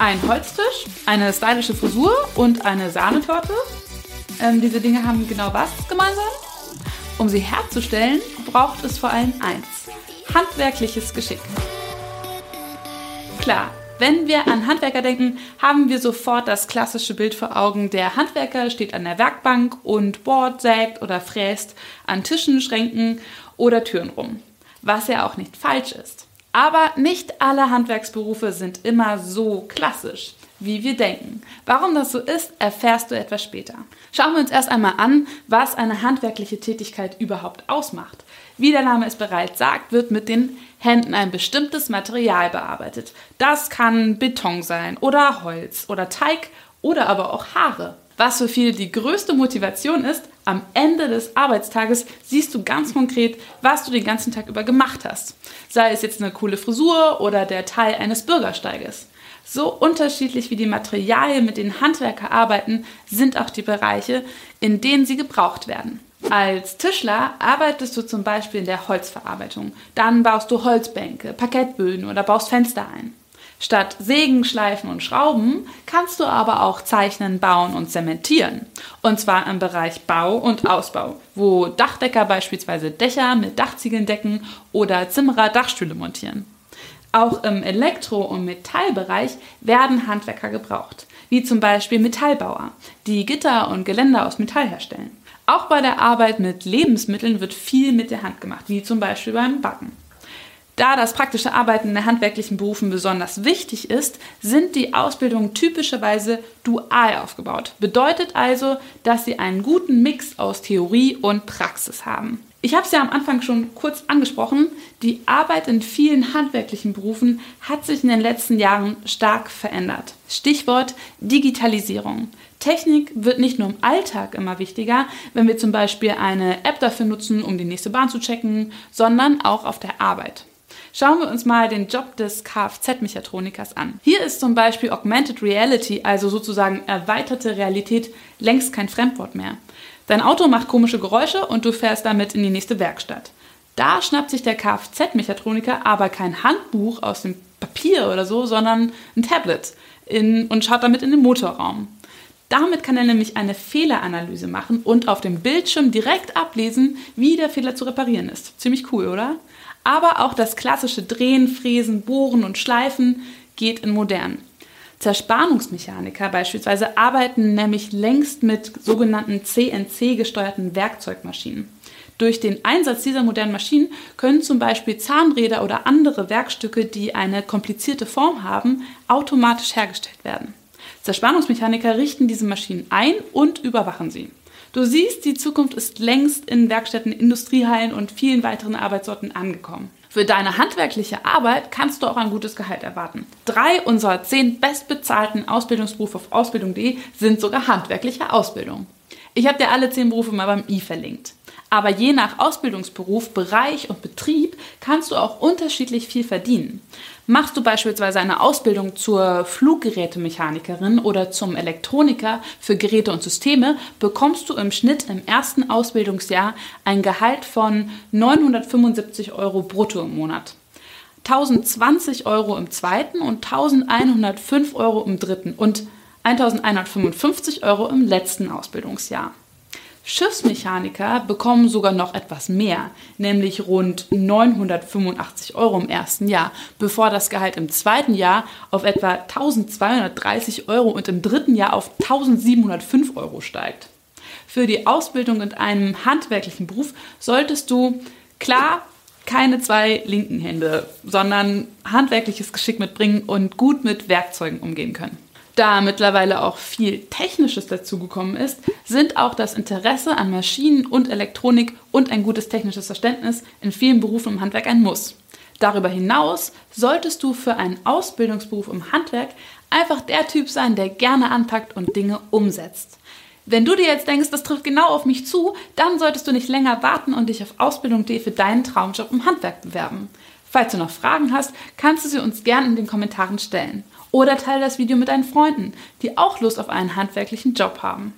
Ein Holztisch, eine stylische Frisur und eine Sahnetorte. Ähm, diese Dinge haben genau was gemeinsam? Um sie herzustellen, braucht es vor allem eins: handwerkliches Geschick. Klar, wenn wir an Handwerker denken, haben wir sofort das klassische Bild vor Augen. Der Handwerker steht an der Werkbank und bohrt, sägt oder fräst an Tischen, Schränken oder Türen rum. Was ja auch nicht falsch ist. Aber nicht alle Handwerksberufe sind immer so klassisch, wie wir denken. Warum das so ist, erfährst du etwas später. Schauen wir uns erst einmal an, was eine handwerkliche Tätigkeit überhaupt ausmacht. Wie der Name es bereits sagt, wird mit den Händen ein bestimmtes Material bearbeitet. Das kann Beton sein oder Holz oder Teig oder aber auch Haare. Was für viele die größte Motivation ist, am Ende des Arbeitstages siehst du ganz konkret, was du den ganzen Tag über gemacht hast. Sei es jetzt eine coole Frisur oder der Teil eines Bürgersteiges. So unterschiedlich wie die Materialien, mit denen Handwerker arbeiten, sind auch die Bereiche, in denen sie gebraucht werden. Als Tischler arbeitest du zum Beispiel in der Holzverarbeitung. Dann baust du Holzbänke, Parkettböden oder baust Fenster ein. Statt Sägen, Schleifen und Schrauben kannst du aber auch zeichnen, bauen und zementieren. Und zwar im Bereich Bau und Ausbau, wo Dachdecker beispielsweise Dächer mit Dachziegeln decken oder Zimmerer Dachstühle montieren. Auch im Elektro- und Metallbereich werden Handwerker gebraucht, wie zum Beispiel Metallbauer, die Gitter und Geländer aus Metall herstellen. Auch bei der Arbeit mit Lebensmitteln wird viel mit der Hand gemacht, wie zum Beispiel beim Backen. Da das praktische Arbeiten in der handwerklichen Berufen besonders wichtig ist, sind die Ausbildungen typischerweise dual aufgebaut. Bedeutet also, dass sie einen guten Mix aus Theorie und Praxis haben. Ich habe es ja am Anfang schon kurz angesprochen. Die Arbeit in vielen handwerklichen Berufen hat sich in den letzten Jahren stark verändert. Stichwort Digitalisierung. Technik wird nicht nur im Alltag immer wichtiger, wenn wir zum Beispiel eine App dafür nutzen, um die nächste Bahn zu checken, sondern auch auf der Arbeit. Schauen wir uns mal den Job des Kfz-Mechatronikers an. Hier ist zum Beispiel Augmented Reality, also sozusagen erweiterte Realität, längst kein Fremdwort mehr. Dein Auto macht komische Geräusche und du fährst damit in die nächste Werkstatt. Da schnappt sich der Kfz-Mechatroniker aber kein Handbuch aus dem Papier oder so, sondern ein Tablet in, und schaut damit in den Motorraum. Damit kann er nämlich eine Fehleranalyse machen und auf dem Bildschirm direkt ablesen, wie der Fehler zu reparieren ist. Ziemlich cool, oder? Aber auch das klassische Drehen, Fräsen, Bohren und Schleifen geht in modern. Zerspannungsmechaniker beispielsweise arbeiten nämlich längst mit sogenannten CNC-gesteuerten Werkzeugmaschinen. Durch den Einsatz dieser modernen Maschinen können zum Beispiel Zahnräder oder andere Werkstücke, die eine komplizierte Form haben, automatisch hergestellt werden. Zerspannungsmechaniker richten diese Maschinen ein und überwachen sie. Du siehst, die Zukunft ist längst in Werkstätten, Industriehallen und vielen weiteren Arbeitsorten angekommen. Für deine handwerkliche Arbeit kannst du auch ein gutes Gehalt erwarten. Drei unserer zehn bestbezahlten Ausbildungsberufe auf ausbildung.de sind sogar handwerkliche Ausbildung. Ich habe dir alle zehn Berufe mal beim i verlinkt. Aber je nach Ausbildungsberuf, Bereich und Betrieb kannst du auch unterschiedlich viel verdienen. Machst du beispielsweise eine Ausbildung zur Fluggerätemechanikerin oder zum Elektroniker für Geräte und Systeme, bekommst du im Schnitt im ersten Ausbildungsjahr ein Gehalt von 975 Euro brutto im Monat. 1020 Euro im zweiten und 1105 Euro im dritten und 1155 Euro im letzten Ausbildungsjahr. Schiffsmechaniker bekommen sogar noch etwas mehr, nämlich rund 985 Euro im ersten Jahr, bevor das Gehalt im zweiten Jahr auf etwa 1230 Euro und im dritten Jahr auf 1705 Euro steigt. Für die Ausbildung in einem handwerklichen Beruf solltest du klar keine zwei linken Hände, sondern handwerkliches Geschick mitbringen und gut mit Werkzeugen umgehen können. Da mittlerweile auch viel Technisches dazugekommen ist, sind auch das Interesse an Maschinen und Elektronik und ein gutes technisches Verständnis in vielen Berufen im Handwerk ein Muss. Darüber hinaus solltest du für einen Ausbildungsberuf im Handwerk einfach der Typ sein, der gerne anpackt und Dinge umsetzt. Wenn du dir jetzt denkst, das trifft genau auf mich zu, dann solltest du nicht länger warten und dich auf Ausbildung.de für deinen Traumjob im Handwerk bewerben. Falls du noch Fragen hast, kannst du sie uns gerne in den Kommentaren stellen. Oder teile das Video mit deinen Freunden, die auch Lust auf einen handwerklichen Job haben.